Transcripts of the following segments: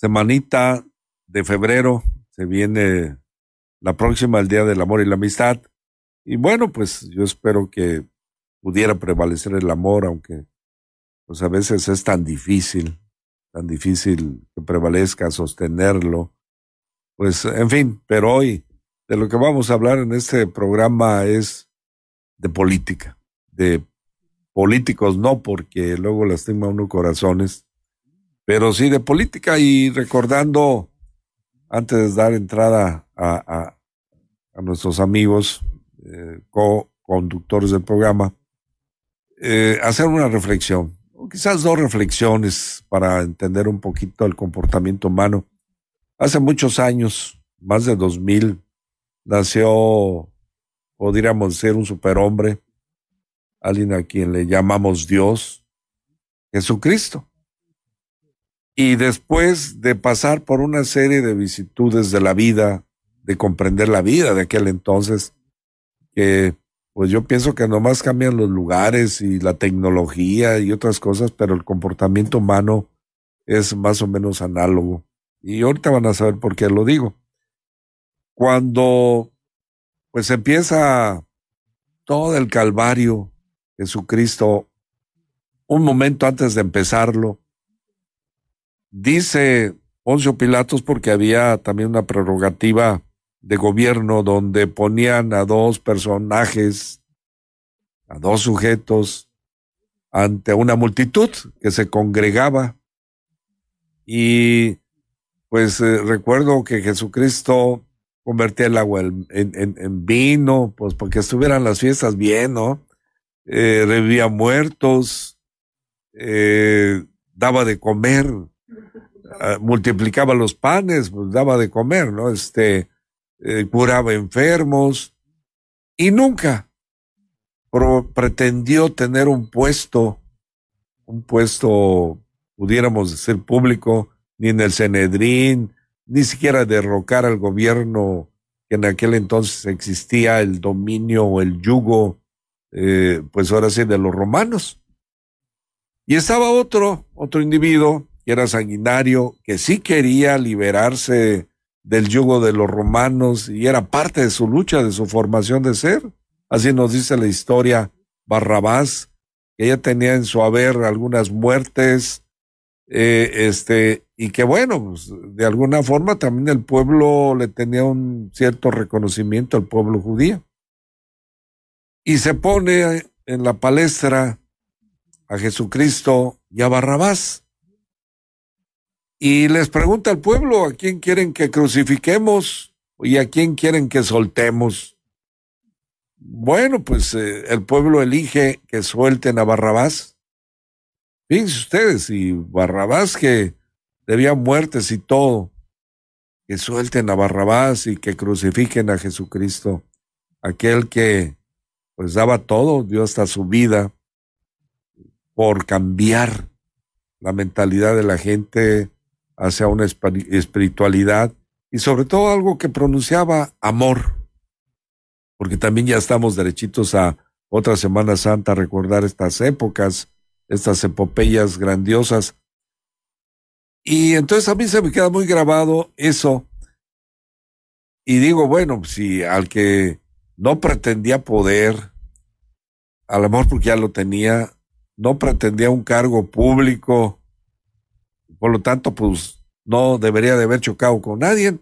semanita de febrero. Se viene la próxima, el Día del Amor y la Amistad. Y bueno, pues yo espero que pudiera prevalecer el amor, aunque pues a veces es tan difícil, tan difícil que prevalezca sostenerlo. Pues en fin, pero hoy de lo que vamos a hablar en este programa es de política, de políticos no, porque luego lastima uno corazones, pero sí de política y recordando, antes de dar entrada a, a, nuestros amigos, eh, co-conductores del programa, eh, hacer una reflexión, o quizás dos reflexiones para entender un poquito el comportamiento humano. Hace muchos años, más de dos mil, nació, podríamos ser un superhombre, alguien a quien le llamamos Dios, Jesucristo. Y después de pasar por una serie de vicitudes de la vida, de comprender la vida de aquel entonces, que pues yo pienso que nomás cambian los lugares y la tecnología y otras cosas, pero el comportamiento humano es más o menos análogo. Y ahorita van a saber por qué lo digo. Cuando pues empieza todo el calvario, Jesucristo, un momento antes de empezarlo, dice Poncio Pilatos porque había también una prerrogativa de gobierno donde ponían a dos personajes, a dos sujetos, ante una multitud que se congregaba. Y pues eh, recuerdo que Jesucristo convertía el agua en, vino, pues porque estuvieran las fiestas bien, ¿no? Eh, revivía muertos, eh, daba de comer, multiplicaba los panes, pues daba de comer, ¿no? Este, eh, curaba enfermos y nunca pretendió tener un puesto, un puesto, pudiéramos decir, público, ni en el Cenedrín, ni siquiera derrocar al gobierno que en aquel entonces existía, el dominio o el yugo, eh, pues ahora sí, de los romanos. Y estaba otro, otro individuo, era sanguinario, que sí quería liberarse del yugo de los romanos y era parte de su lucha, de su formación de ser. Así nos dice la historia Barrabás, que ella tenía en su haber algunas muertes, eh, este, y que bueno, pues, de alguna forma también el pueblo le tenía un cierto reconocimiento al pueblo judío. Y se pone en la palestra a Jesucristo y a Barrabás. Y les pregunta al pueblo a quién quieren que crucifiquemos y a quién quieren que soltemos. Bueno, pues eh, el pueblo elige que suelten a Barrabás. Fíjense ustedes, y Barrabás que debía muertes y todo, que suelten a Barrabás y que crucifiquen a Jesucristo, aquel que pues daba todo, dio hasta su vida por cambiar la mentalidad de la gente hacia una espiritualidad y sobre todo algo que pronunciaba amor, porque también ya estamos derechitos a otra Semana Santa, a recordar estas épocas, estas epopeyas grandiosas. Y entonces a mí se me queda muy grabado eso. Y digo, bueno, si al que no pretendía poder, al amor porque ya lo tenía, no pretendía un cargo público, por lo tanto, pues no debería de haber chocado con nadie.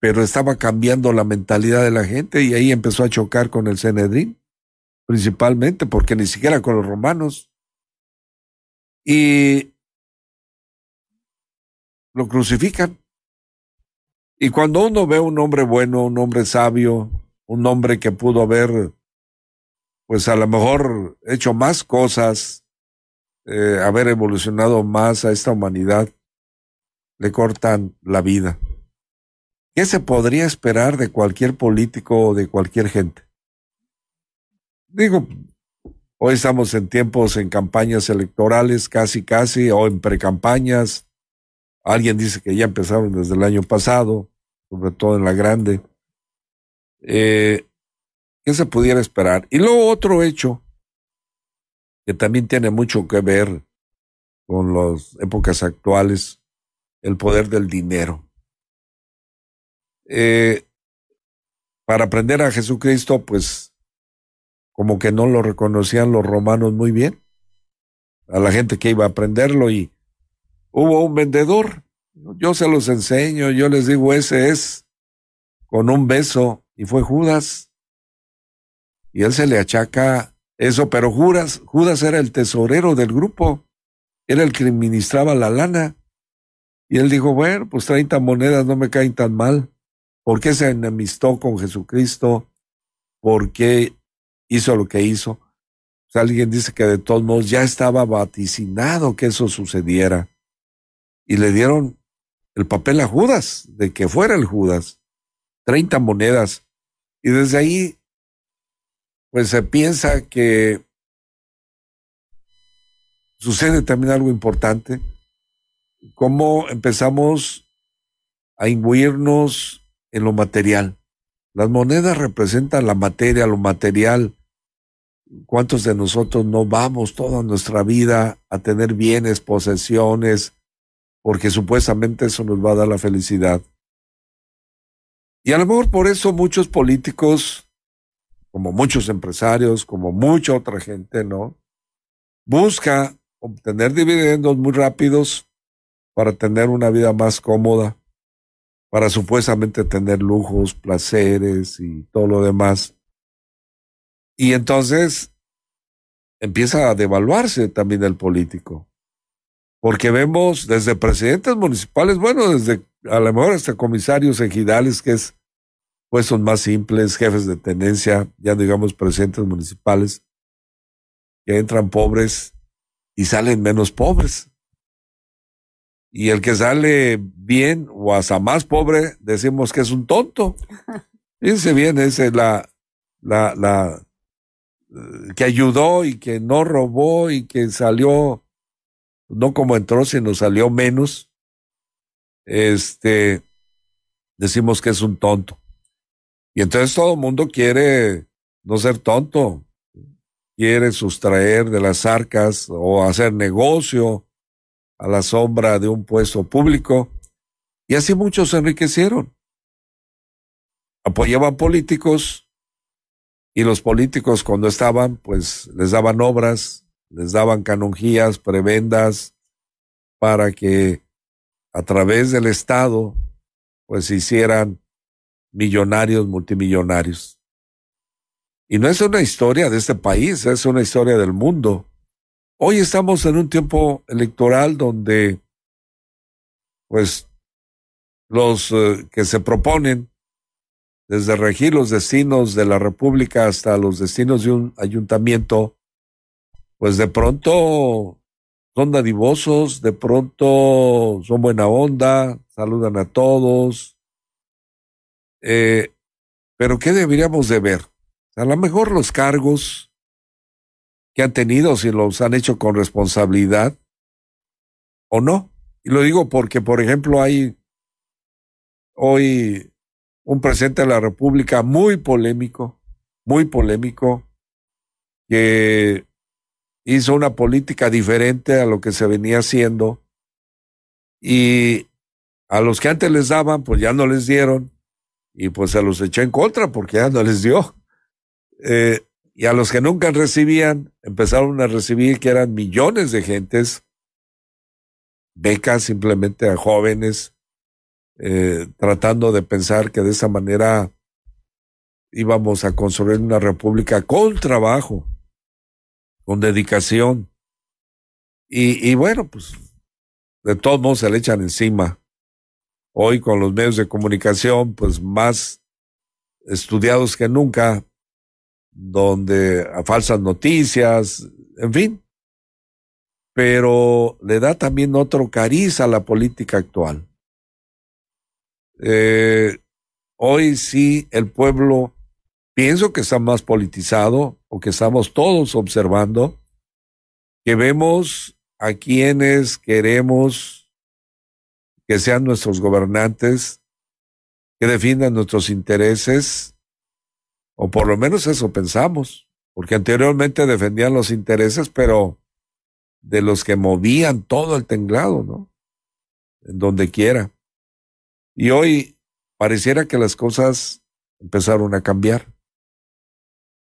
pero estaba cambiando la mentalidad de la gente y ahí empezó a chocar con el Cenedrín, principalmente porque ni siquiera con los romanos. Y lo crucifican. Y cuando uno ve un hombre bueno, un hombre sabio, un hombre que pudo haber, pues a lo mejor hecho más cosas, eh, haber evolucionado más a esta humanidad, le cortan la vida. ¿Qué se podría esperar de cualquier político o de cualquier gente? Digo, hoy estamos en tiempos en campañas electorales, casi, casi, o en precampañas, Alguien dice que ya empezaron desde el año pasado, sobre todo en la grande. Eh, ¿Qué se pudiera esperar? Y luego otro hecho que también tiene mucho que ver con las épocas actuales, el poder del dinero. Eh, para aprender a Jesucristo, pues como que no lo reconocían los romanos muy bien, a la gente que iba a aprenderlo y hubo un vendedor. Yo se los enseño, yo les digo, ese es con un beso, y fue Judas. Y él se le achaca eso, pero Judas, Judas era el tesorero del grupo, era el que administraba la lana. Y él dijo, bueno, pues 30 monedas no me caen tan mal. ¿Por qué se enemistó con Jesucristo? ¿Por qué hizo lo que hizo? Pues alguien dice que de todos modos ya estaba vaticinado que eso sucediera y le dieron el papel a Judas, de que fuera el Judas, 30 monedas. Y desde ahí, pues se piensa que sucede también algo importante, cómo empezamos a imbuirnos en lo material. Las monedas representan la materia, lo material. ¿Cuántos de nosotros no vamos toda nuestra vida a tener bienes, posesiones, porque supuestamente eso nos va a dar la felicidad. Y a lo mejor por eso muchos políticos, como muchos empresarios, como mucha otra gente, ¿no? Busca obtener dividendos muy rápidos para tener una vida más cómoda, para supuestamente tener lujos, placeres y todo lo demás. Y entonces empieza a devaluarse también el político porque vemos desde presidentes municipales, bueno, desde a lo mejor hasta comisarios ejidales, que es puestos más simples, jefes de tenencia, ya digamos presidentes municipales, que entran pobres y salen menos pobres. Y el que sale bien o hasta más pobre, decimos que es un tonto. Fíjense bien, es la, la, la, eh, que ayudó y que no robó y que salió no como entró, sino salió menos, este, decimos que es un tonto. Y entonces todo el mundo quiere no ser tonto, quiere sustraer de las arcas o hacer negocio a la sombra de un puesto público. Y así muchos se enriquecieron. Apoyaban políticos y los políticos cuando estaban, pues les daban obras, les daban canonjías, prebendas, para que a través del Estado, pues hicieran millonarios, multimillonarios. Y no es una historia de este país, es una historia del mundo. Hoy estamos en un tiempo electoral donde, pues, los eh, que se proponen, desde regir los destinos de la República hasta los destinos de un ayuntamiento, pues de pronto son dadivosos, de pronto son buena onda, saludan a todos. Eh, pero ¿qué deberíamos de ver? A lo mejor los cargos que han tenido, si los han hecho con responsabilidad o no. Y lo digo porque, por ejemplo, hay hoy un presidente de la República muy polémico, muy polémico, que hizo una política diferente a lo que se venía haciendo y a los que antes les daban, pues ya no les dieron y pues se los echó en contra porque ya no les dio. Eh, y a los que nunca recibían, empezaron a recibir que eran millones de gentes, becas simplemente a jóvenes eh, tratando de pensar que de esa manera íbamos a construir una república con trabajo, con dedicación. Y, y bueno, pues de todos modos se le echan encima. Hoy con los medios de comunicación, pues más estudiados que nunca, donde a falsas noticias, en fin. Pero le da también otro cariz a la política actual. Eh, hoy sí el pueblo pienso que está más politizado o que estamos todos observando, que vemos a quienes queremos que sean nuestros gobernantes, que defiendan nuestros intereses, o por lo menos eso pensamos, porque anteriormente defendían los intereses, pero de los que movían todo el tenglado, ¿no? En donde quiera. Y hoy pareciera que las cosas empezaron a cambiar.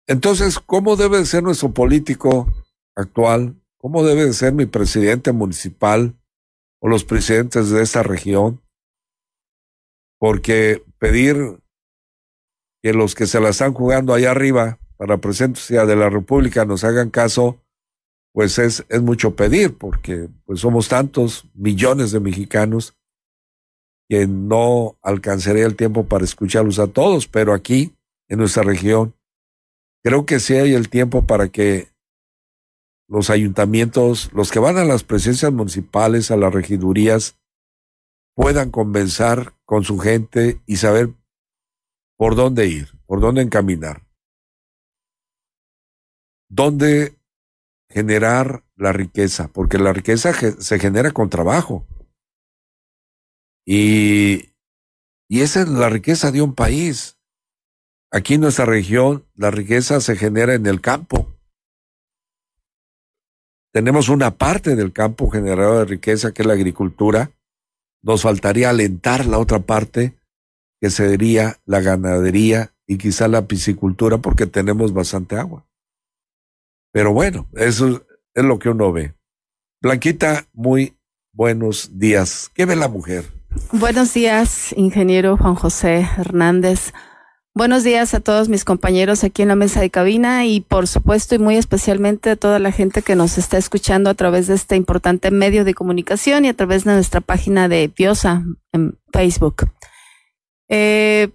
Entonces, ¿cómo debe de ser nuestro político actual? ¿Cómo debe de ser mi presidente municipal o los presidentes de esta región? Porque pedir que los que se la están jugando allá arriba para presidencia de la República nos hagan caso, pues es, es mucho pedir, porque pues somos tantos millones de mexicanos que no alcanzaría el tiempo para escucharlos a todos, pero aquí, en nuestra región, creo que sí hay el tiempo para que los ayuntamientos, los que van a las presencias municipales, a las regidurías, puedan convencer con su gente y saber por dónde ir, por dónde encaminar, dónde generar la riqueza, porque la riqueza se genera con trabajo. Y, y esa es la riqueza de un país. Aquí en nuestra región la riqueza se genera en el campo. Tenemos una parte del campo generador de riqueza que es la agricultura. Nos faltaría alentar la otra parte que sería la ganadería y quizá la piscicultura porque tenemos bastante agua. Pero bueno, eso es lo que uno ve. Blanquita, muy buenos días. ¿Qué ve la mujer? Buenos días, ingeniero Juan José Hernández. Buenos días a todos mis compañeros aquí en la mesa de cabina y por supuesto y muy especialmente a toda la gente que nos está escuchando a través de este importante medio de comunicación y a través de nuestra página de Biosa en Facebook. Eh,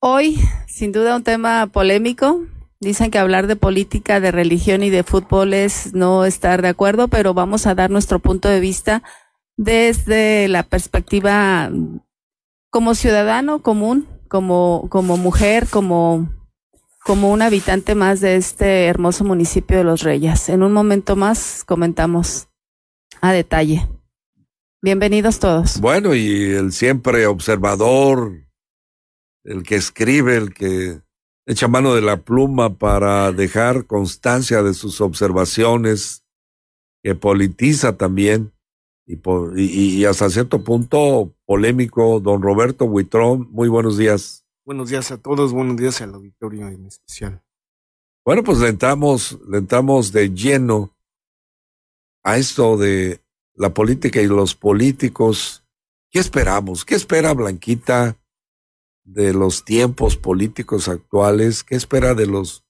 hoy, sin duda, un tema polémico. Dicen que hablar de política, de religión y de fútbol es no estar de acuerdo, pero vamos a dar nuestro punto de vista desde la perspectiva como ciudadano común como, como mujer, como, como un habitante más de este hermoso municipio de Los Reyes. En un momento más comentamos a detalle. Bienvenidos todos. Bueno, y el siempre observador, el que escribe, el que echa mano de la pluma para dejar constancia de sus observaciones, que politiza también y, hasta cierto punto polémico, don Roberto Buitrón. Muy buenos días. Buenos días a todos, buenos días al auditorio en especial. Bueno, pues le entramos, le entramos de lleno a esto de la política y los políticos. ¿Qué esperamos? ¿Qué espera Blanquita de los tiempos políticos actuales? ¿Qué espera de los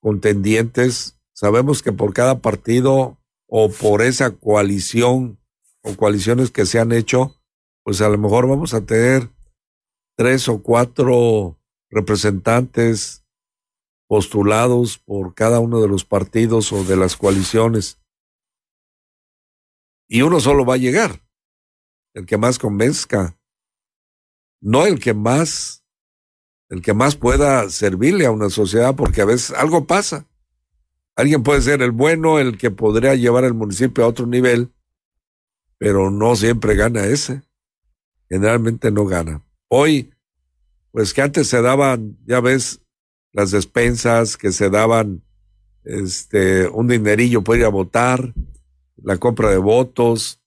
contendientes? Sabemos que por cada partido o por esa coalición o coaliciones que se han hecho, pues a lo mejor vamos a tener tres o cuatro representantes postulados por cada uno de los partidos o de las coaliciones. Y uno solo va a llegar, el que más convenzca, no el que más, el que más pueda servirle a una sociedad, porque a veces algo pasa. Alguien puede ser el bueno, el que podría llevar el municipio a otro nivel, pero no siempre gana ese. Generalmente no gana. Hoy, pues que antes se daban, ya ves, las despensas, que se daban este un dinerillo para ir a votar, la compra de votos,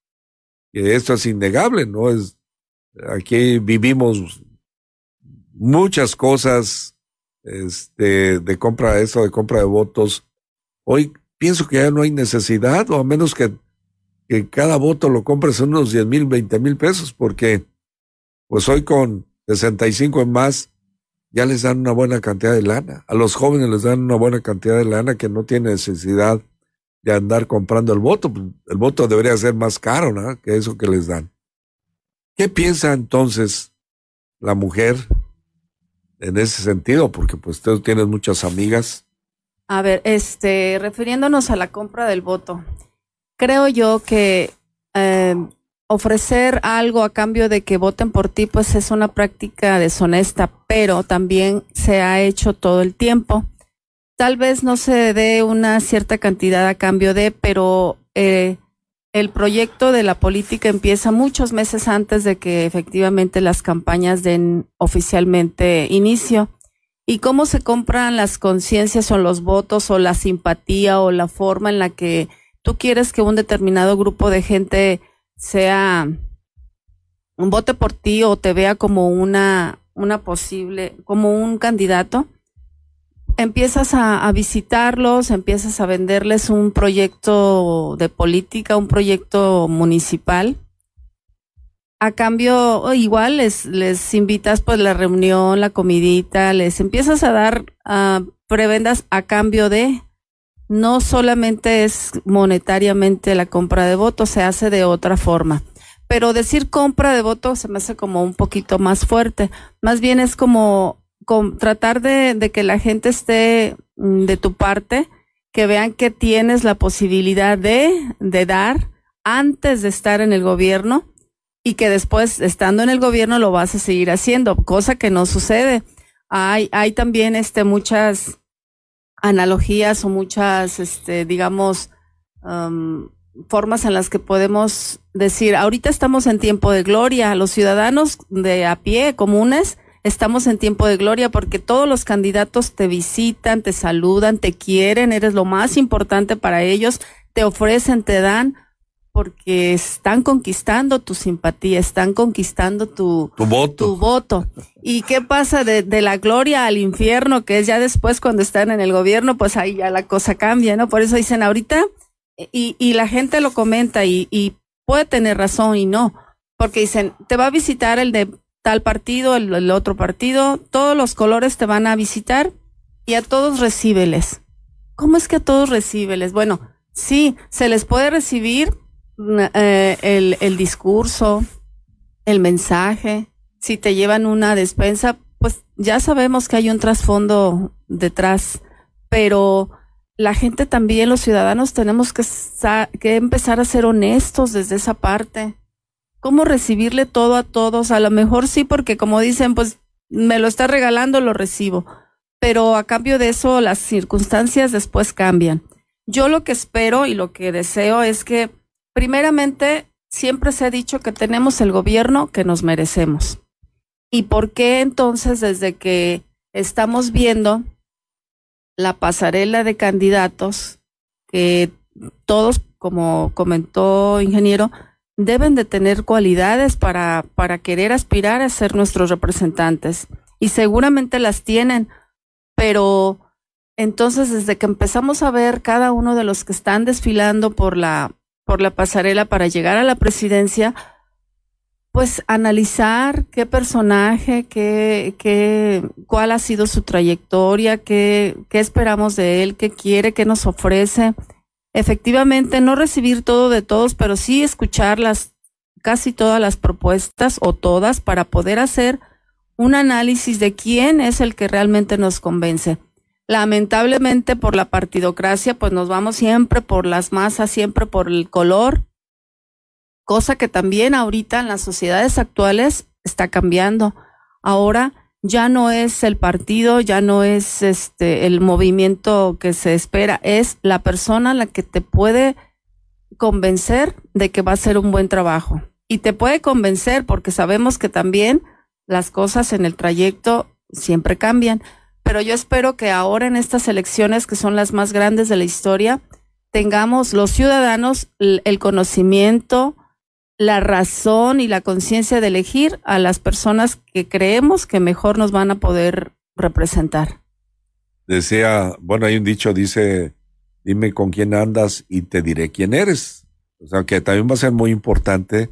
que esto es innegable, ¿no? Es aquí vivimos muchas cosas este de compra eso de compra de votos. Hoy pienso que ya no hay necesidad, o a menos que que cada voto lo compres en unos 10 mil, 20 mil pesos, porque pues hoy con 65 en más, ya les dan una buena cantidad de lana. A los jóvenes les dan una buena cantidad de lana que no tiene necesidad de andar comprando el voto. El voto debería ser más caro, ¿no? Que eso que les dan. ¿Qué piensa entonces la mujer en ese sentido? Porque pues tú tienes muchas amigas. A ver, este, refiriéndonos a la compra del voto, creo yo que eh, ofrecer algo a cambio de que voten por ti, pues es una práctica deshonesta, pero también se ha hecho todo el tiempo. Tal vez no se dé una cierta cantidad a cambio de, pero eh, el proyecto de la política empieza muchos meses antes de que efectivamente las campañas den oficialmente inicio. ¿Y cómo se compran las conciencias o los votos o la simpatía o la forma en la que tú quieres que un determinado grupo de gente sea un vote por ti o te vea como una, una posible, como un candidato? empiezas a, visitarlos, empiezas a venderles un proyecto de política, un proyecto municipal. A cambio, igual les, les invitas pues la reunión, la comidita, les empiezas a dar uh, prebendas a cambio de, no solamente es monetariamente la compra de votos, se hace de otra forma. Pero decir compra de votos se me hace como un poquito más fuerte. Más bien es como tratar de, que la gente esté mm, de tu parte, que vean que tienes la posibilidad de, de dar antes de estar en el gobierno y que después, estando en el gobierno, lo vas a seguir haciendo, cosa que no sucede. Hay, hay también este, muchas analogías o muchas, este, digamos, formas en las que podemos decir, ahorita estamos en tiempo de gloria, los ciudadanos de a pie, comunes, estamos en tiempo de gloria porque todos los candidatos te visitan, te saludan, te quieren, eres lo más importante para ellos, te ofrecen, te dan, porque están conquistando tu simpatía, están conquistando tu, voto. Tu voto. ¿Y qué pasa de, de, la gloria al infierno, que es ya después cuando están en el gobierno, pues ahí ya la cosa cambia, ¿no? Por eso dicen ahorita, y, y la gente lo comenta y, y puede tener razón y no, porque dicen, te va a visitar el de tal partido, el, otro partido, todos los colores te van a visitar y a todos recíbeles. ¿Cómo es que a todos recíbeles? Bueno, sí, se les puede recibir eh, el, discurso, el mensaje. Si te llevan una despensa, pues ya sabemos que hay un trasfondo detrás, pero la gente también, los ciudadanos, tenemos que empezar a ser honestos desde esa parte cómo recibirle todo a todos. A lo mejor sí, porque como dicen, pues me lo está regalando, lo recibo. Pero a cambio de eso, las circunstancias después cambian. Yo lo que espero y lo que deseo es que, primeramente, siempre se ha dicho que tenemos el gobierno que nos merecemos. ¿Y por qué entonces, desde que estamos viendo la pasarela de candidatos, que todos, como comentó ingeniero, deben de tener cualidades para, para querer aspirar a ser nuestros representantes. Y seguramente las tienen, pero entonces desde que empezamos a ver cada uno de los que están desfilando por la, por la pasarela para llegar a la presidencia, pues analizar qué personaje, qué, qué, cuál ha sido su trayectoria, qué, qué esperamos de él, qué quiere, qué nos ofrece efectivamente no recibir todo de todos, pero sí escuchar las casi todas las propuestas o todas para poder hacer un análisis de quién es el que realmente nos convence. Lamentablemente por la partidocracia, pues nos vamos siempre por las masas, siempre por el color, cosa que también ahorita en las sociedades actuales está cambiando. Ahora ya no es el partido, ya no es este el movimiento que se espera, es la persona la que te puede convencer de que va a ser un buen trabajo. Y te puede convencer porque sabemos que también las cosas en el trayecto siempre cambian. Pero yo espero que ahora en estas elecciones, que son las más grandes de la historia, tengamos los ciudadanos el conocimiento, la razón y la conciencia de elegir a las personas que creemos que mejor nos van a poder representar. Decía, bueno, hay un dicho, dice, dime con quién andas y te diré quién eres. O sea que también va a ser muy importante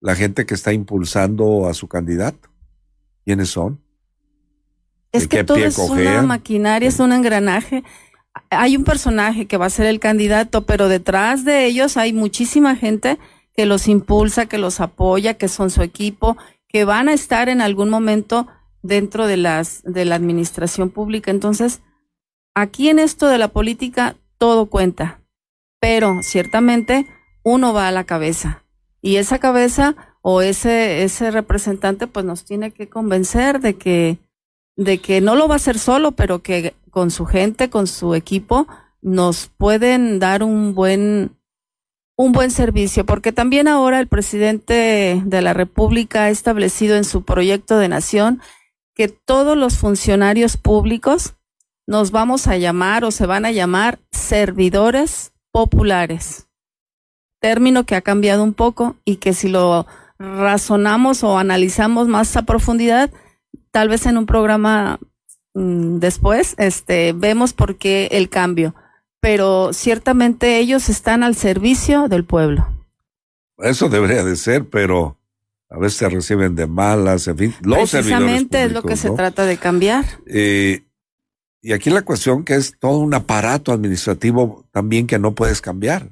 la gente que está impulsando a su candidato. ¿Quiénes son? Es que todo es una maquinaria, es un engranaje. Hay un personaje que va a ser el candidato, pero detrás de ellos hay muchísima gente que los impulsa, que los apoya, que son su equipo, que van a estar en algún momento dentro de las de la administración pública. Entonces, aquí en esto de la política todo cuenta, pero ciertamente uno va a la cabeza y esa cabeza o ese ese representante pues nos tiene que convencer de que de que no lo va a hacer solo, pero que con su gente, con su equipo nos pueden dar un buen un buen servicio, porque también ahora el presidente de la República ha establecido en su proyecto de nación que todos los funcionarios públicos nos vamos a llamar o se van a llamar servidores populares. Término que ha cambiado un poco y que si lo razonamos o analizamos más a profundidad, tal vez en un programa mm, después, este, vemos por qué el cambio pero ciertamente ellos están al servicio del pueblo. Eso debería de ser, pero a veces se reciben de malas, en fin. Los Precisamente es lo que se trata de cambiar. Eh, y aquí la cuestión que es todo un aparato administrativo también que no puedes cambiar,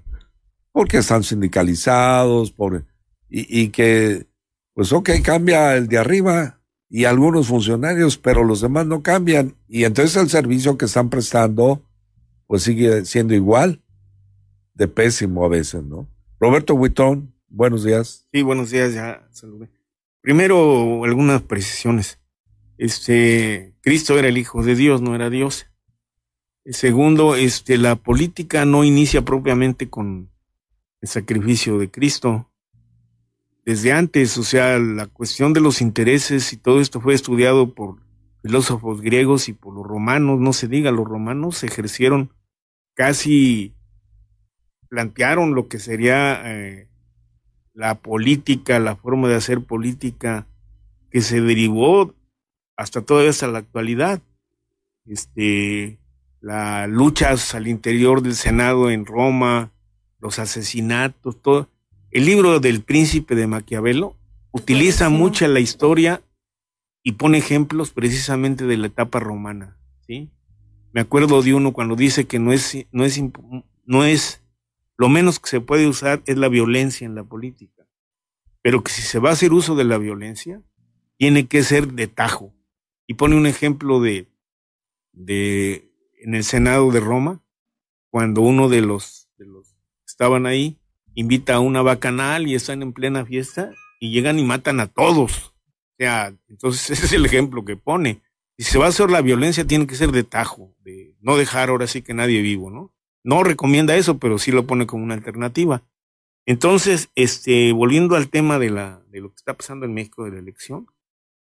porque están sindicalizados, por, y, y que, pues ok, cambia el de arriba y algunos funcionarios, pero los demás no cambian. Y entonces el servicio que están prestando pues sigue siendo igual de pésimo a veces, ¿no? Roberto Huitón, buenos días. Sí, buenos días, ya saludé. Primero, algunas precisiones. Este, Cristo era el Hijo de Dios, no era Dios. Segundo, este, la política no inicia propiamente con el sacrificio de Cristo. Desde antes, o sea, la cuestión de los intereses y todo esto fue estudiado por filósofos griegos y por los romanos, no se diga, los romanos ejercieron casi, plantearon lo que sería eh, la política, la forma de hacer política que se derivó hasta todavía hasta la actualidad. Este, las luchas al interior del Senado en Roma, los asesinatos, todo. El libro del príncipe de Maquiavelo utiliza mucho la historia y pone ejemplos precisamente de la etapa romana, ¿sí? Me acuerdo de uno cuando dice que no es, no es, no es, lo menos que se puede usar es la violencia en la política, pero que si se va a hacer uso de la violencia, tiene que ser de tajo. Y pone un ejemplo de, de, en el Senado de Roma, cuando uno de los, de los que estaban ahí invita a una bacanal y están en plena fiesta y llegan y matan a todos o sea, entonces ese es el ejemplo que pone. Si se va a hacer la violencia, tiene que ser de tajo, de no dejar ahora sí que nadie vivo, ¿no? No recomienda eso, pero sí lo pone como una alternativa. Entonces, este, volviendo al tema de la, de lo que está pasando en México de la elección,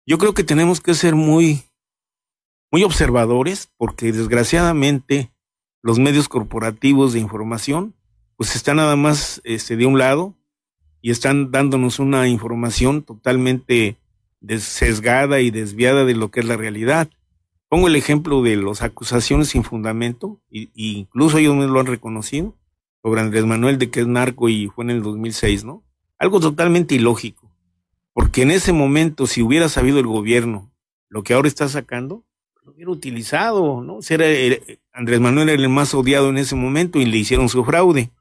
yo creo que tenemos que ser muy, muy observadores, porque desgraciadamente los medios corporativos de información, pues están nada más este, de un lado y están dándonos una información totalmente sesgada y desviada de lo que es la realidad. Pongo el ejemplo de las acusaciones sin fundamento, y, incluso ellos me lo han reconocido, sobre Andrés Manuel de que es narco y fue en el 2006, ¿no? Algo totalmente ilógico, porque en ese momento, si hubiera sabido el gobierno lo que ahora está sacando, lo hubiera utilizado, ¿no? Andrés Manuel era el más odiado en ese momento y le hicieron su fraude.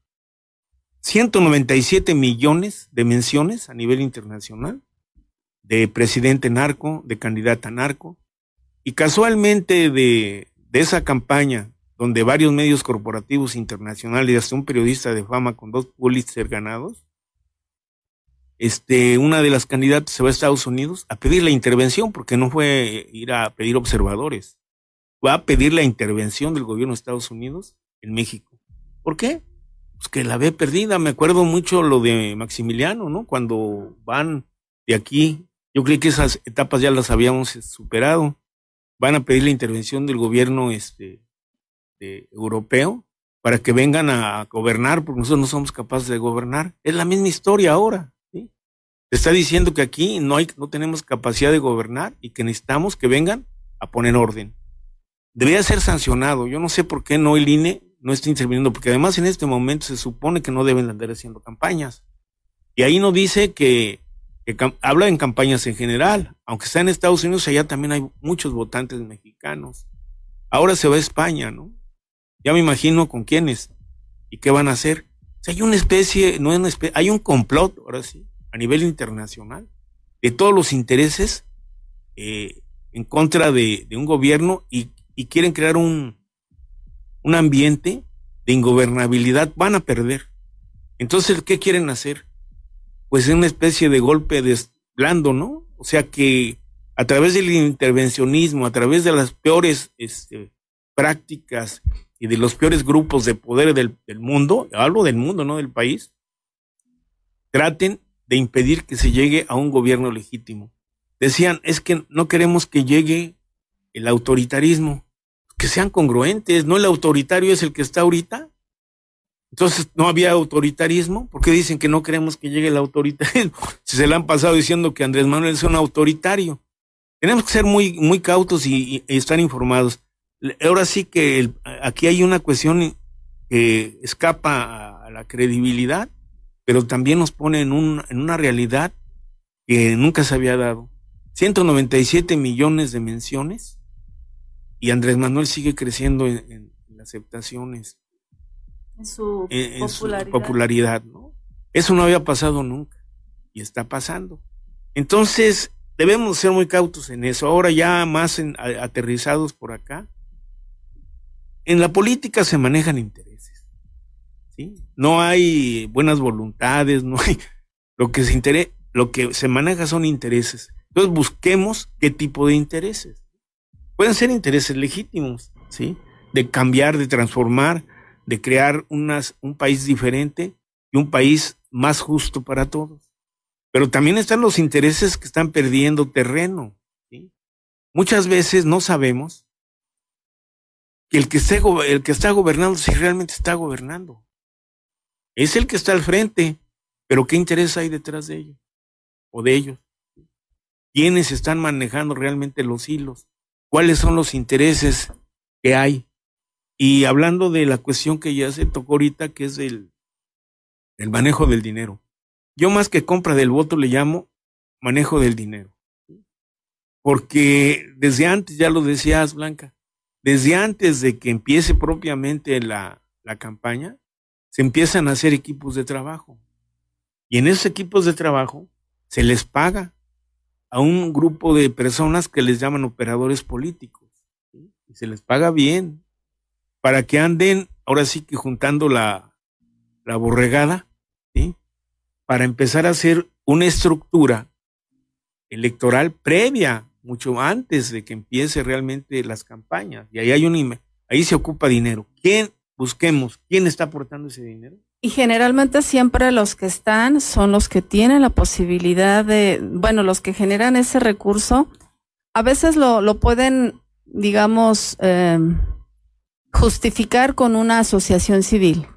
197 millones de menciones a nivel internacional de presidente narco, de candidata narco, y casualmente de, de esa campaña, donde varios medios corporativos internacionales y hasta un periodista de fama con dos Pulitzer ganados, este, una de las candidatas se va a Estados Unidos a pedir la intervención, porque no fue ir a pedir observadores, va a pedir la intervención del gobierno de Estados Unidos en México. ¿Por qué? Pues que la ve perdida. Me acuerdo mucho lo de Maximiliano, ¿no? Cuando van de aquí yo creí que esas etapas ya las habíamos superado. Van a pedir la intervención del gobierno este, europeo para que vengan a gobernar, porque nosotros no somos capaces de gobernar. Es la misma historia ahora. ¿sí? Se está diciendo que aquí no, hay, no tenemos capacidad de gobernar y que necesitamos que vengan a poner orden. Debería ser sancionado. Yo no sé por qué no el INE no está interviniendo, porque además en este momento se supone que no deben andar haciendo campañas. Y ahí no dice que, habla en campañas en general, aunque está en Estados Unidos, allá también hay muchos votantes mexicanos. Ahora se va a España, ¿no? Ya me imagino con quiénes y qué van a hacer. hay una especie, no una especie, hay un complot, ahora sí, a nivel internacional, de todos los intereses eh, en contra de, un gobierno y, quieren crear un, un ambiente de ingobernabilidad, van a perder. Entonces, ¿qué quieren hacer? Pues es una especie de golpe de blando, ¿no? O sea que a través del intervencionismo, a través de las peores este, prácticas y de los peores grupos de poder del, del, mundo, hablo del mundo, no del país, traten de impedir que se llegue a un gobierno legítimo. Decían, es que no queremos que llegue el autoritarismo, que sean congruentes, no el autoritario es el que está ahorita. Entonces no había autoritarismo, porque dicen que no queremos que llegue el autoritarismo, si se le han pasado diciendo que Andrés Manuel es un autoritario. Tenemos que ser muy, muy cautos y, estar informados. Ahora sí que aquí hay una cuestión que escapa a, la credibilidad, pero también nos pone en, un, en una realidad que nunca se había dado. 197 millones de menciones y Andrés Manuel sigue creciendo en, en, las aceptaciones. En su popularidad. popularidad, ¿no? Eso no había pasado nunca y está pasando. Entonces, debemos ser muy cautos en eso. Ahora ya más aterrizados por acá. En la política se manejan intereses. ¿sí? No hay buenas voluntades, no hay lo que se lo que se maneja son intereses. Entonces busquemos qué tipo de intereses. Pueden ser intereses legítimos, ¿sí? De cambiar, de transformar, de crear un país diferente y un país más justo para todos. Pero también están los intereses que están perdiendo terreno. Muchas veces no sabemos que el que, el que está gobernando, si realmente está gobernando, es el que está al frente, pero ¿qué interés hay detrás de ellos? O de ellos. ¿Quiénes están manejando realmente los hilos? ¿Cuáles son los intereses que hay? Y hablando de la cuestión que ya se tocó ahorita, que es el, el manejo del dinero. Yo más que compra del voto le llamo manejo del dinero. Porque desde antes, ya lo decías, Blanca, desde antes de que empiece propiamente la, la campaña, se empiezan a hacer equipos de trabajo. Y en esos equipos de trabajo se les paga a un grupo de personas que les llaman operadores políticos. Y se les paga bien para que anden, ahora sí que juntando la, la borregada, para empezar a hacer una estructura electoral previa, mucho antes de que empiece realmente las campañas. Y ahí hay un ahí se ocupa dinero. ¿Quién busquemos? ¿Quién está aportando ese dinero? Y generalmente siempre los que están son los que tienen la posibilidad de, bueno, los que generan ese recurso, a veces lo, lo pueden, digamos, eh, justificar con una asociación civil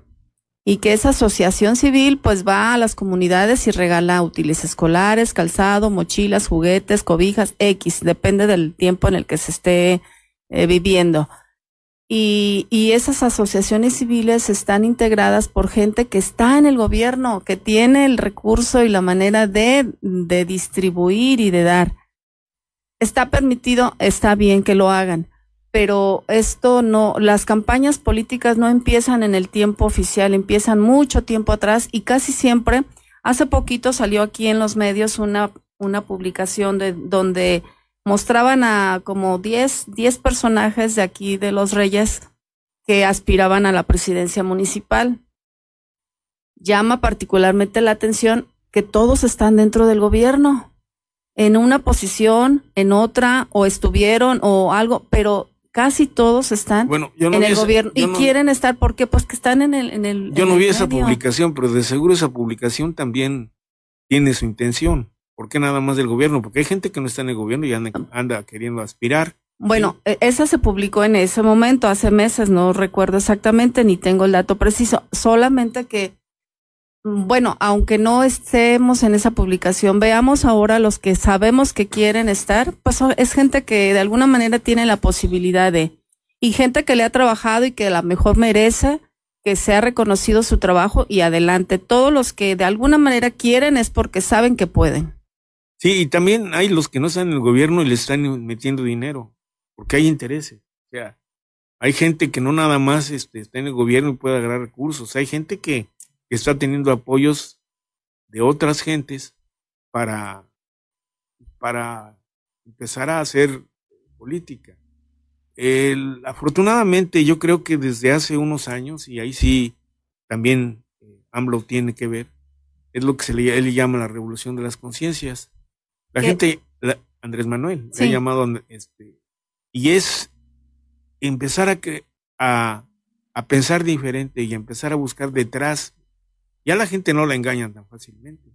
y que esa asociación civil pues va a las comunidades y regala útiles escolares, calzado, mochilas, juguetes, cobijas, X, depende del tiempo en el que se esté eh, viviendo. Y, y, esas asociaciones civiles están integradas por gente que está en el gobierno, que tiene el recurso y la manera de, de distribuir y de dar. Está permitido, está bien que lo hagan, pero esto no, las campañas políticas no empiezan en el tiempo oficial, empiezan mucho tiempo atrás y casi siempre, hace poquito salió aquí en los medios una, una publicación de donde mostraban a como 10, 10 personajes de aquí de los Reyes que aspiraban a la presidencia municipal. Llama particularmente la atención que todos están dentro del gobierno, en una posición, en otra, o estuvieron, o algo, pero casi todos están en el gobierno y quieren estar porque pues que están en el en el yo no vi esa publicación pero de seguro esa publicación también tiene su intención ¿por qué nada más del gobierno? porque hay gente que no está en el gobierno y anda, queriendo aspirar bueno, e, esa se publicó en ese momento, hace meses, no recuerdo exactamente, ni tengo el dato preciso, solamente que bueno, aunque no estemos en esa publicación, veamos ahora los que sabemos que quieren estar, pues es gente que de alguna manera tiene la posibilidad de, y gente que le ha trabajado y que a lo mejor merece que se ha reconocido su trabajo y adelante. Todos los que de alguna manera quieren es porque saben que pueden. Sí, y también hay los que no están en el gobierno y le están metiendo dinero, porque hay intereses. O sea, hay gente que no nada más este, está en el gobierno y puede agarrar recursos. Hay gente que, está teniendo apoyos de otras gentes para, para empezar a hacer política. El, afortunadamente, yo creo que desde hace unos años, y ahí sí también eh, AMLO tiene que ver, es lo que se le, él llama la revolución de las conciencias. La gente, Andrés Manuel, se ha llamado, este, y es empezar a, que, a, a pensar diferente y empezar a buscar detrás. Ya la gente no la engaña tan fácilmente.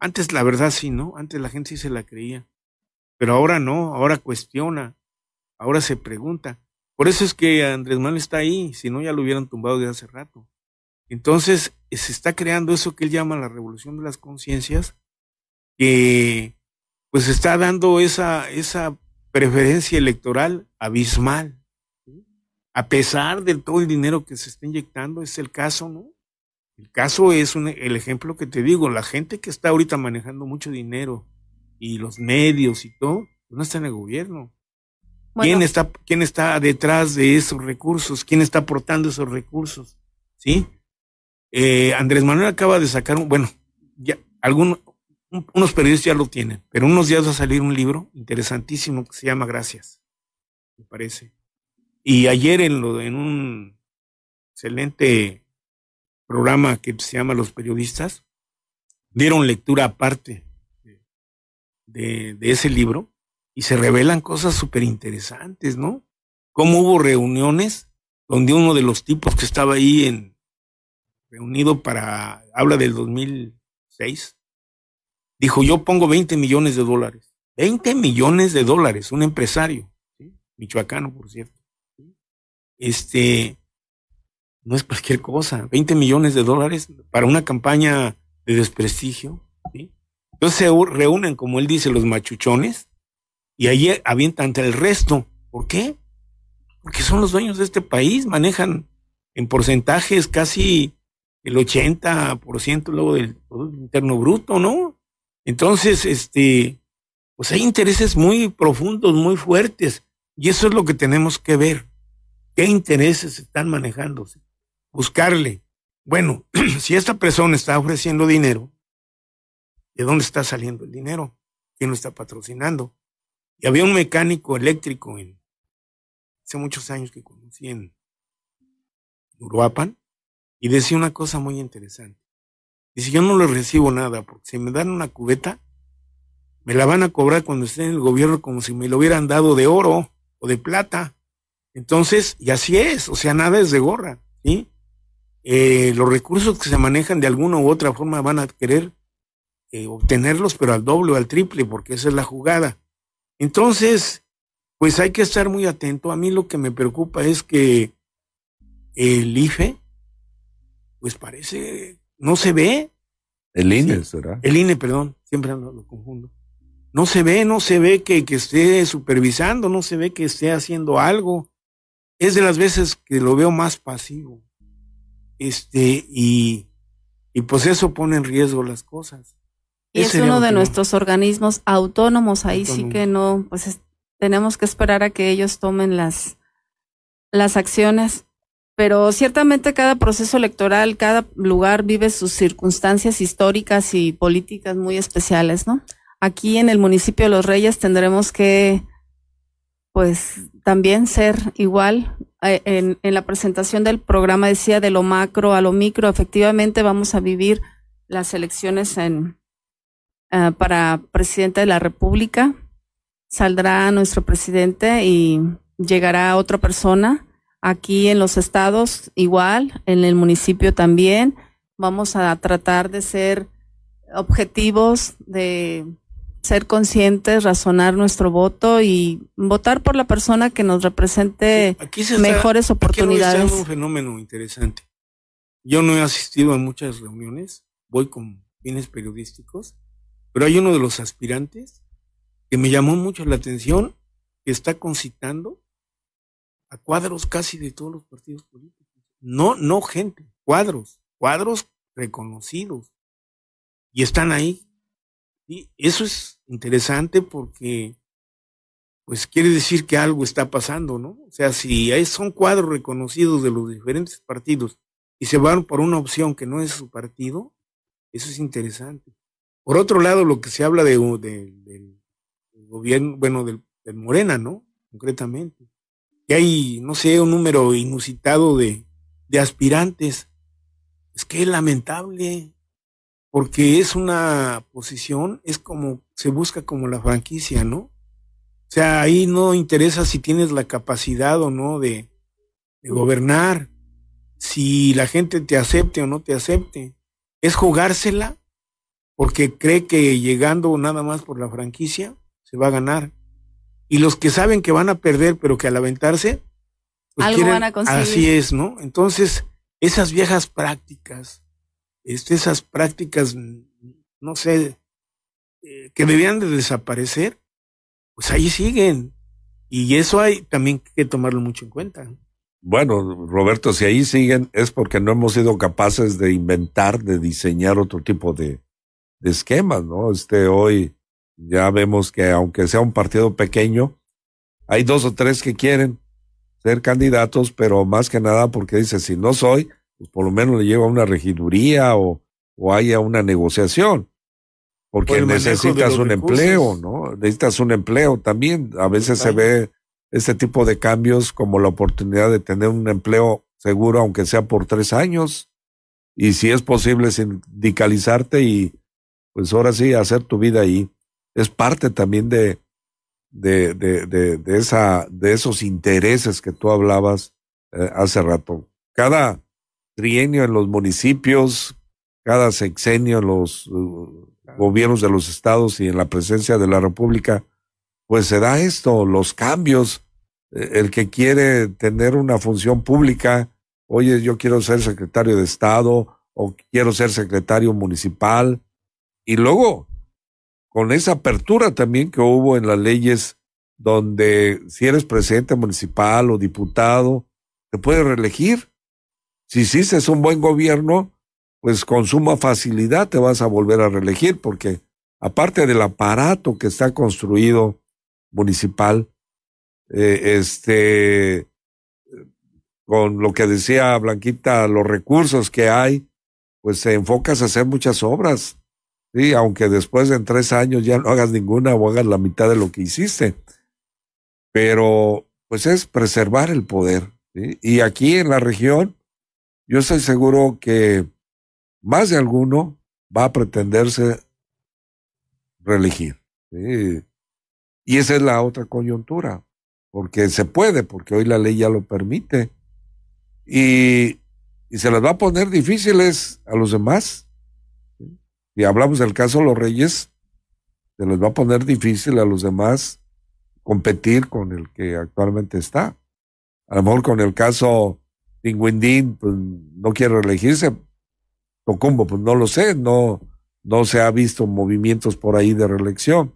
Antes la verdad sí, ¿no? Antes la gente sí se la creía. Pero ahora no, ahora cuestiona, ahora se pregunta. Por eso es que Andrés Manuel está ahí, si no ya lo hubieran tumbado de hace rato. Entonces se está creando eso que él llama la revolución de las conciencias, que pues está dando esa, esa preferencia electoral abismal. A pesar de todo el dinero que se está inyectando, es el caso, ¿no? El caso es el ejemplo que te digo, la gente que está ahorita manejando mucho dinero y los medios y todo, no está en el gobierno. ¿Quién, está, ¿Quién está detrás de esos recursos? ¿Quién está aportando esos recursos? ¿Sí? Eh, Andrés Manuel acaba de sacar, un, bueno, ya algún, unos periodistas ya lo tienen, pero unos días va a salir un libro interesantísimo que se llama Gracias, me parece. Y ayer en, lo, en un excelente programa que se llama Los Periodistas, dieron lectura aparte de, de ese libro y se revelan cosas súper interesantes, ¿no? Cómo hubo reuniones donde uno de los tipos que estaba ahí en reunido para, habla del 2006, dijo, yo pongo 20 millones de dólares. 20 millones de dólares, un empresario, michoacano, por cierto. Este, no es cualquier cosa, 20 millones de dólares para una campaña de desprestigio. Entonces se reúnen, como él dice, los machuchones y ahí avientan el resto. ¿Por qué? Porque son los dueños de este país, manejan en porcentajes casi el 80% luego del Producto Interno Bruto, ¿no? Entonces, este, pues hay intereses muy profundos, muy fuertes, y eso es lo que tenemos que ver. ¿Qué intereses están manejándose? Buscarle. Bueno, si esta persona está ofreciendo dinero, ¿de dónde está saliendo el dinero? ¿Quién lo está patrocinando? Y había un mecánico eléctrico en, hace muchos años que conocí en Uruapan, y decía una cosa muy interesante. Dice, yo no le recibo nada, porque si me dan una cubeta, me la van a cobrar cuando esté en el gobierno como si me lo hubieran dado de oro o de plata. Entonces, y así es, o sea, nada es de gorra, ¿sí? Eh, los recursos que se manejan de alguna u otra forma van a querer eh, obtenerlos, pero al doble o al triple, porque esa es la jugada. Entonces, pues hay que estar muy atento. A mí lo que me preocupa es que el IFE, pues parece no se ve. El INE, ¿será? El INE, perdón, siempre lo, confundo. No se ve, no se ve que, que esté supervisando, no se ve que esté haciendo algo. Es de las veces que lo veo más pasivo. Este, y, y pues eso pone en riesgo las cosas. Y es uno de nuestros organismos autónomos, ahí sí que no, pues tenemos que esperar a que ellos tomen las, las acciones pero ciertamente cada proceso electoral, cada lugar vive sus circunstancias históricas y políticas muy especiales, ¿no? Aquí en el municipio de Los Reyes tendremos que, pues, también ser igual. Eh, en, en la presentación del programa decía de lo macro a lo micro, efectivamente vamos a vivir las elecciones en, uh, para presidente de la República. Saldrá nuestro presidente y llegará otra persona Aquí en los estados igual, en el municipio también. Vamos a tratar de ser objetivos, de ser conscientes, razonar nuestro voto y votar por la persona que nos represente mejores oportunidades. Aquí un fenómeno interesante. Yo no he asistido a muchas reuniones, voy con fines periodísticos, pero hay uno de los aspirantes que me llamó mucho la atención, que está concitando a cuadros casi de todos los partidos políticos. No, no gente, cuadros, cuadros reconocidos. Y están ahí. Y eso es interesante porque, pues quiere decir que algo está pasando, ¿no? O sea, si son cuadros reconocidos de los diferentes partidos y se van por una opción que no es su partido, eso es interesante. Por otro lado, lo que se habla de, del gobierno, bueno, del, del Morena, ¿no? Concretamente. Que hay, no sé, un número inusitado de, de aspirantes. Es que es lamentable, porque es una posición, es como, se busca como la franquicia, ¿no? O sea, ahí no interesa si tienes la capacidad o no de, de gobernar, si la gente te acepte o no te acepte. Es jugársela porque cree que llegando nada más por la franquicia se va a ganar. Y los que saben que van a perder, pero que al aventarse, pues Algo van a conseguir. Así es, ¿no? Entonces, esas viejas prácticas, este, esas prácticas, no sé, eh, que debían de desaparecer, pues ahí siguen. Y eso hay también que tomarlo mucho en cuenta. Bueno, Roberto, si ahí siguen es porque no hemos sido capaces de inventar, de diseñar otro tipo de, de esquemas, ¿no? Este, hoy ya vemos que aunque sea un partido pequeño, hay dos o tres que quieren ser candidatos, pero más que nada porque dice, si no soy, pues por lo menos le llevo a una regiduría o, o haya una negociación. Porque necesitas un empleo, ¿no? Necesitas un empleo también. A veces se ve este tipo de cambios como la oportunidad de tener un empleo seguro, aunque sea por tres años. Y si es posible sindicalizarte y pues ahora sí hacer tu vida ahí. Es parte también de, de, de, de, esa, de esos intereses que tú hablabas eh, hace rato. Cada trienio en los municipios, cada sexenio en los uh, gobiernos de los estados y en la presencia de la República, pues se da esto, los cambios. E, el que quiere tener una función pública, oye, yo quiero ser secretario de Estado o quiero ser secretario municipal. Y luego, con esa apertura también que hubo en las leyes donde si eres presidente municipal o diputado, te puedes reelegir. Si hiciste un buen gobierno, pues con suma facilidad te vas a volver a reelegir, porque aparte del aparato que está construido municipal, eh, este, con lo que decía Blanquita, los recursos que hay, pues te enfocas a hacer muchas obras. Sí, aunque después en tres años ya no hagas ninguna o hagas la mitad de lo que hiciste. Pero, pues es preservar el poder. Y aquí en la región, yo estoy seguro que más de alguno va a pretenderse reelegir. Y esa es la otra coyuntura, porque se puede, porque hoy la ley ya lo permite. Y, y se las va a poner difíciles a los demás. Si hablamos del caso de los reyes, se les va a poner difícil a los demás competir con el que actualmente está. A lo mejor con el caso Tingüindín, pues no quiere reelegirse, Tocumbo, pues no lo sé, no, no se ha visto movimientos por ahí de reelección.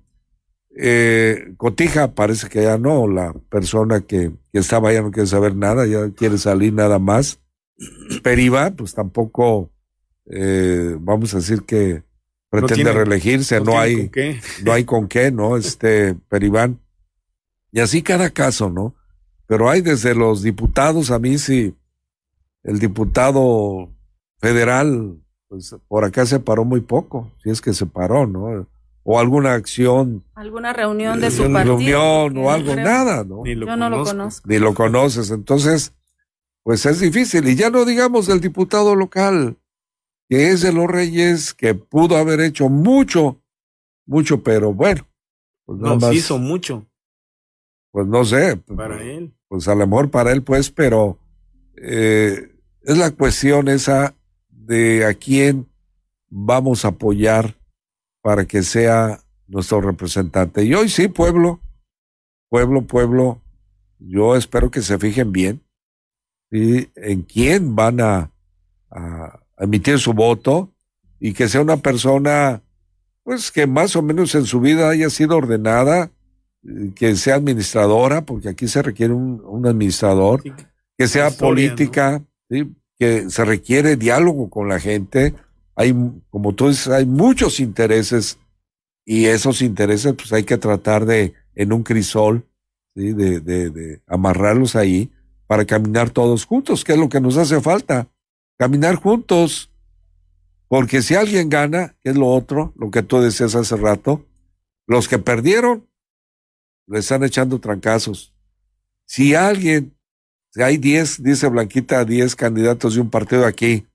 Eh, Cotija parece que ya no, la persona que, que, estaba ya no quiere saber nada, ya quiere salir nada más. Periva, pues tampoco, eh, vamos a decir que pretende reelegirse, no, hay, no hay con qué, ¿no? Este, Peribán. Y así cada caso, ¿no? Pero hay desde los diputados, a mí sí, el diputado federal, pues por acá se paró muy poco, si es que se paró, ¿no? O alguna acción. Alguna reunión de su partido. reunión o algo, nada, ¿no? Yo no lo conozco. Ni lo conoces. Entonces, pues es difícil. Y ya no digamos del diputado local, que es de los Reyes, que pudo haber hecho mucho, mucho, pero bueno. Pues no, hizo mucho. Pues no sé. Para él. Pues a lo mejor para él, pues, pero eh, es la cuestión esa de a quién vamos a apoyar para que sea nuestro representante. Y hoy sí, pueblo, pueblo, pueblo, yo espero que se fijen bien y en quién van a, a, emitir su voto y que sea una persona, pues que más o menos en su vida haya sido ordenada, que sea administradora, porque aquí se requiere un, un administrador, que sea política, que se requiere diálogo con la gente. Hay, como tú dices, hay muchos intereses y esos intereses pues hay que tratar de, en un crisol, ¿sí? de, de, de amarrarlos ahí para caminar todos juntos, que es lo que nos hace falta, caminar juntos. Porque si alguien gana, que es lo otro, lo que tú decías hace rato, los que perdieron le están echando trancazos. Si alguien, si hay 10, dice Blanquita, 10 candidatos de un partido aquí,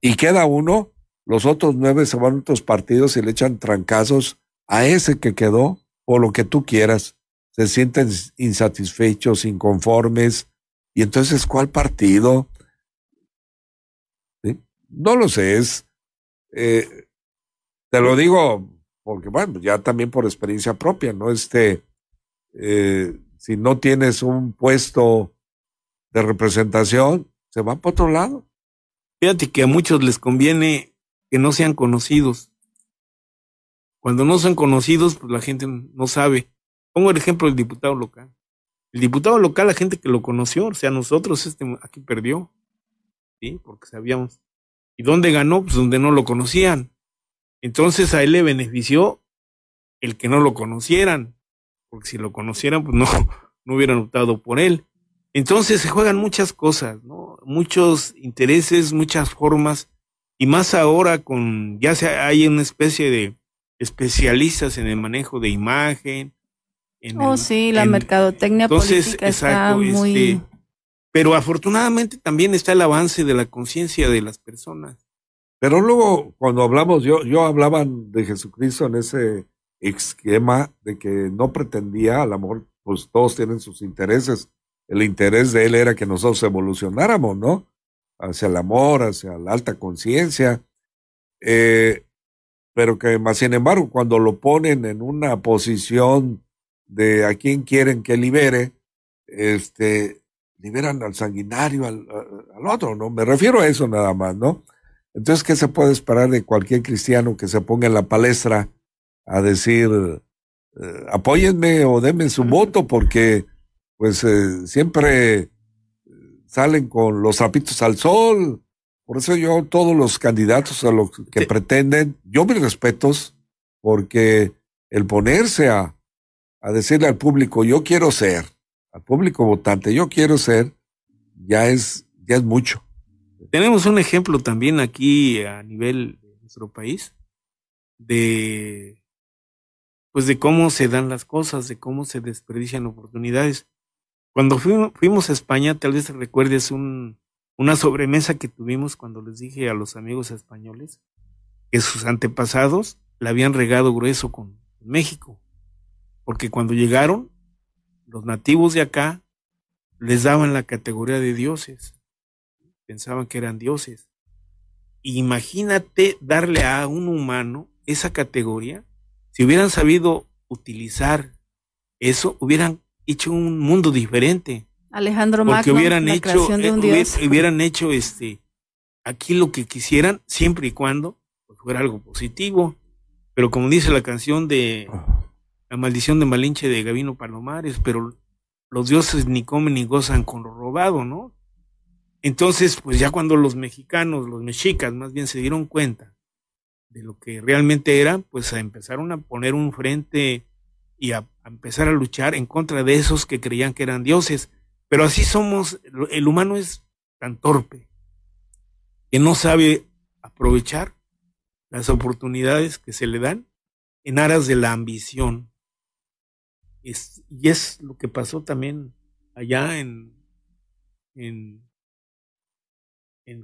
y queda uno, los otros nueve se van a otros partidos y le echan trancazos a ese que quedó, o lo que tú quieras. Se sienten insatisfechos, inconformes, y entonces, ¿cuál partido? No lo sé, es, eh, te lo digo porque, bueno, ya también por experiencia propia, ¿no? Este, eh, si no tienes un puesto de representación, se va para otro lado. Fíjate que a muchos les conviene que no sean conocidos. Cuando no son conocidos, pues la gente no sabe. Pongo el ejemplo del diputado local. El diputado local, la gente que lo conoció, o sea, nosotros, este, aquí perdió, ¿sí? Porque sabíamos. ¿Y dónde ganó? Pues donde no lo conocían. Entonces a él le benefició el que no lo conocieran, porque si lo conocieran, pues no, no hubieran optado por él. Entonces se juegan muchas cosas, ¿no? Muchos intereses, muchas formas, y más ahora con, ya se, hay una especie de especialistas en el manejo de imagen, oh, sí, la mercadotecnia política está muy... Este, pero afortunadamente también está el avance de la conciencia de las personas. Pero luego, cuando hablamos, yo, yo hablaba de Jesucristo en ese esquema de que no pretendía, a lo mejor, pues todos tienen sus intereses. El interés de él era que nosotros evolucionáramos, ¿no? Hacia el amor, hacia la alta conciencia. Eh, pero que más sin embargo, cuando lo ponen en una posición de a quién quieren que libere, este, liberan al sanguinario, al, al, otro, ¿no? Me refiero a eso nada más, ¿no? Entonces, ¿qué se puede esperar de cualquier cristiano que se ponga en la palestra a decir, eh, apóyenme o denme su voto porque, pues, eh, siempre salen con los zapitos al sol? Por eso yo, todos los candidatos a los que pretenden, yo mis respetos, porque el ponerse a, a decirle al público, yo quiero ser, al público votante, yo quiero ser, ya es, ya es mucho. Tenemos un ejemplo también aquí a nivel de nuestro país de pues de cómo se dan las cosas, de cómo se desperdician oportunidades. Cuando fuimos, a España, tal vez recuerdes un, una sobremesa que tuvimos cuando les dije a los amigos españoles que sus antepasados la habían regado grueso con México. Porque cuando llegaron, los nativos de acá les daban la categoría de dioses. Pensaban que eran dioses. Imagínate darle a un humano esa categoría. Si hubieran sabido utilizar eso, hubieran hecho un mundo diferente. Alejandro Porque hubieran hecho, eh, hubieran hecho este aquí lo que quisieran, siempre y cuando pues, fuera algo positivo. Pero como dice la canción de la maldición de Malinche de Gavino Palomares, pero los dioses ni comen ni gozan con lo robado, ¿no? Entonces, pues ya cuando los mexicanos, los mexicas más bien se dieron cuenta de lo que realmente era, pues empezaron a poner un frente y a, a, empezar a luchar en contra de esos que creían que eran dioses. Pero así somos, el humano es tan torpe que no sabe aprovechar las oportunidades que se le dan en aras de la ambición y es lo que pasó también allá en, en,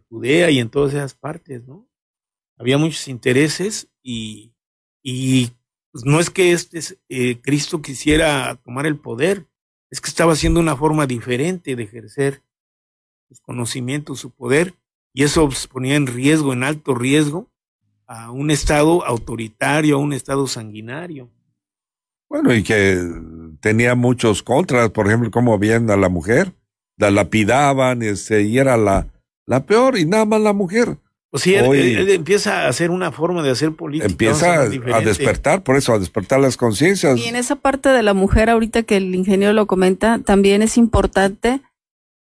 Judea y en todas esas partes, ¿no? Había muchos intereses y, y pues no es que este eh, Cristo quisiera tomar el poder, es que estaba haciendo una forma diferente de ejercer sus conocimientos, su poder, y eso pues, ponía en riesgo, en alto riesgo, a un Estado autoritario, a un Estado sanguinario. Bueno, y que tenía muchos contras, por ejemplo, cómo veían a la mujer, la lapidaban este, y era la, la peor, y nada más la mujer. Pues sí, él, empieza a hacer una forma de hacer política. Empieza a despertar, por eso, a despertar las conciencias. Y en esa parte de la mujer, ahorita que el ingeniero lo comenta, también es importante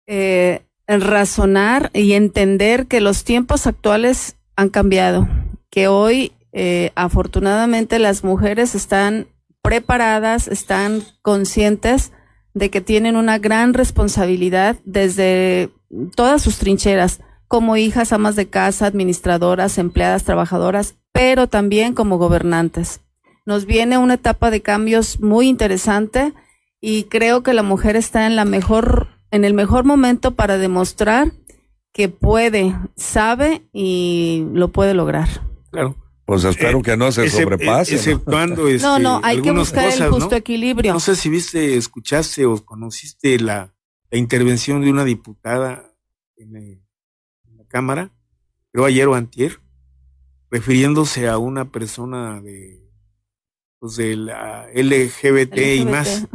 eh, razonar y entender que los tiempos actuales han cambiado, que hoy eh, afortunadamente las mujeres están preparadas, están conscientes de que tienen una gran responsabilidad desde todas sus trincheras, como hijas, amas de casa, administradoras, empleadas, trabajadoras, pero también como gobernantes. Nos viene una etapa de cambios muy interesante y creo que la mujer está en la mejor, en el mejor momento para demostrar que puede, sabe y lo puede lograr. Claro. Pues espero eh, que no se sobrepase. Exceptuando ¿no? Este, no, no, hay que buscar el justo equilibrio. No sé si viste, escuchaste o conociste la, la intervención de una diputada en, la Cámara, creo ayer o antier, refiriéndose a una persona de pues de la LGBT, y más.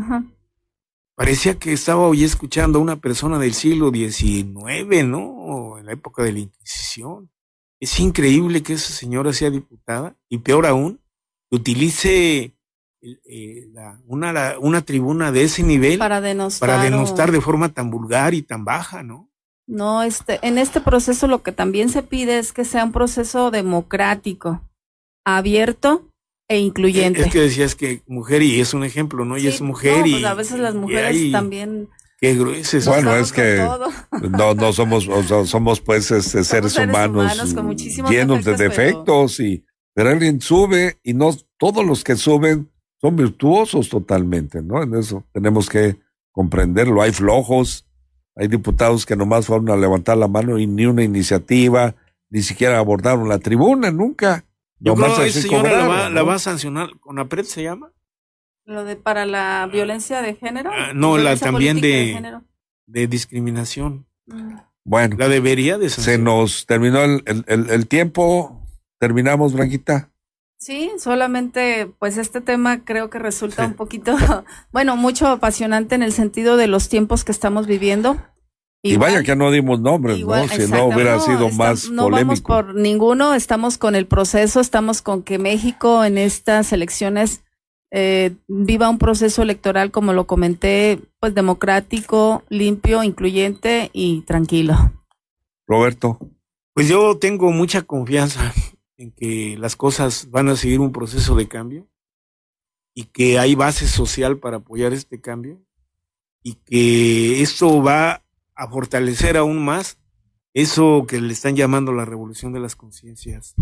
Parecía que estaba hoy escuchando a una persona del siglo XIX, ¿no? En la época de la Inquisición. Es increíble que esa señora sea diputada y peor aún, utilice eh, una, una tribuna de ese nivel para denostar, para denostar de forma tan vulgar y tan baja, ¿no? No, este, en este proceso lo que también se pide es que sea un proceso democrático, abierto e incluyente. Es que decías que mujer y es un ejemplo, ¿no? Y es mujer no, y pues a veces las mujeres también Qué grueso. Bueno, es que no, no somos, somos pues este, seres, humanos, llenos de defectos y pero alguien sube y no todos los que suben son virtuosos totalmente, ¿no? En eso tenemos que comprenderlo. Hay flojos, hay diputados que nomás fueron a levantar la mano y ni una iniciativa, ni siquiera abordaron la tribuna, nunca. Yo creo que señora la va, a sancionar, ¿con APRED se llama? Lo de para la violencia de género. Ah, no, la también de, de, discriminación. Mm. Bueno. La debería de Se nos terminó el, el, el, tiempo. Terminamos, Blanquita. Sí, solamente pues este tema creo que resulta un poquito, bueno, mucho apasionante en el sentido de los tiempos que estamos viviendo. y vaya que no dimos nombres, ¿no? Si no hubiera sido más no polémico. vamos por ninguno, estamos con el proceso, estamos con que México en estas elecciones eh, viva un proceso electoral, como lo comenté, pues democrático, limpio, incluyente y tranquilo. Roberto. Pues yo tengo mucha confianza en que las cosas van a seguir un proceso de cambio y que hay base social para apoyar este cambio y que esto va a fortalecer aún más eso que le están llamando la revolución de las conciencias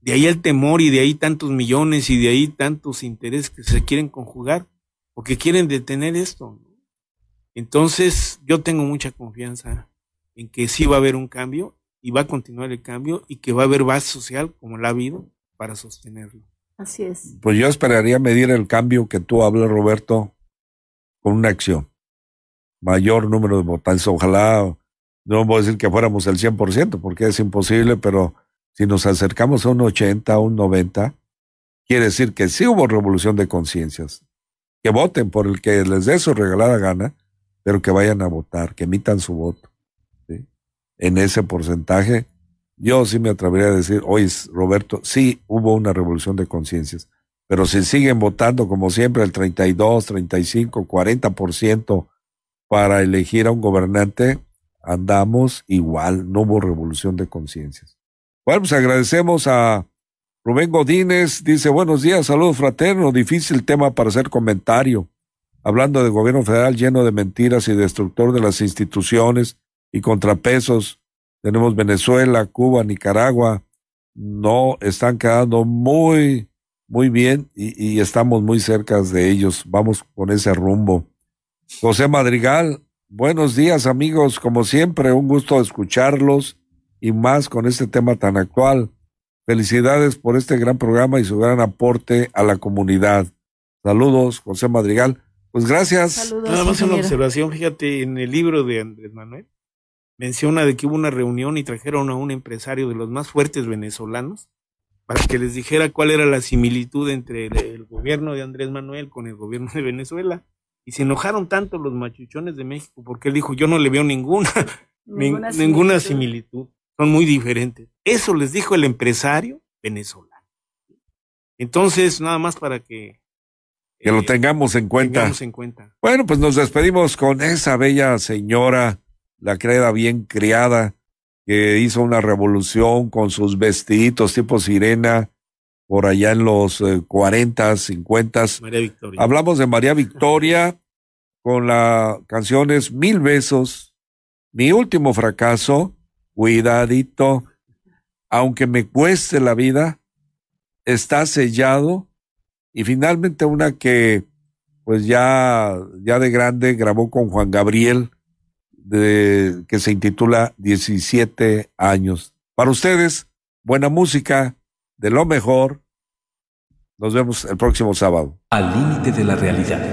de ahí el temor y de ahí tantos millones y de ahí tantos intereses que se quieren conjugar porque quieren detener esto. Entonces yo tengo mucha confianza en que sí va a haber un cambio y va a continuar el cambio y que va a haber base social como la ha habido para sostenerlo. Así es. Pues yo esperaría medir el cambio que tú hablas, Roberto, con una acción. Mayor número de votantes. Ojalá, no voy a decir que fuéramos el 100%, porque es imposible, pero si nos acercamos a un 80, a un 90, quiere decir que sí hubo revolución de conciencias. Que voten por el que les dé su regalada gana, pero que vayan a votar, que emitan su voto. En ese porcentaje, yo sí me atrevería a decir, oye, Roberto, sí hubo una revolución de conciencias, pero si siguen votando como siempre el 32, 35, 40% para elegir a un gobernante, andamos igual, no hubo revolución de conciencias. Bueno, pues agradecemos a Rubén Godínez. Dice, buenos días, saludos fraternos. Difícil tema para hacer comentario. Hablando de gobierno federal lleno de mentiras y destructor de las instituciones y contrapesos. Tenemos Venezuela, Cuba, Nicaragua. No, están quedando muy, muy bien y, y estamos muy cerca de ellos. Vamos con ese rumbo. José Madrigal, buenos días amigos. Como siempre, un gusto escucharlos y más con este tema tan actual. Felicidades por este gran programa y su gran aporte a la comunidad. Saludos, José Madrigal. Pues gracias. Nada más una observación, fíjate, en el libro de Andrés Manuel menciona de que hubo una reunión y trajeron a un empresario de los más fuertes venezolanos para que les dijera cuál era la similitud entre el, gobierno de Andrés Manuel con el gobierno de Venezuela. Y se enojaron tanto los machuchones de México porque él dijo, yo no le veo ninguna, ninguna similitud son muy diferentes. Eso les dijo el empresario venezolano. Entonces, nada más para que... Que lo eh, tengamos en cuenta. Tengamos en cuenta. Bueno, pues nos despedimos con esa bella señora la creda bien criada, que hizo una revolución con sus vestiditos tipo sirena por allá en los eh, 40, 50. María Victoria. Hablamos de María Victoria con la canciones Mil Besos, Mi Último Fracaso, Cuidadito, Aunque me cueste la vida, Está sellado y finalmente una que pues ya, ya de grande grabó con Juan Gabriel, que se intitula 17 años. Para ustedes, buena música, de lo mejor. Nos vemos el próximo sábado. Al límite de la realidad.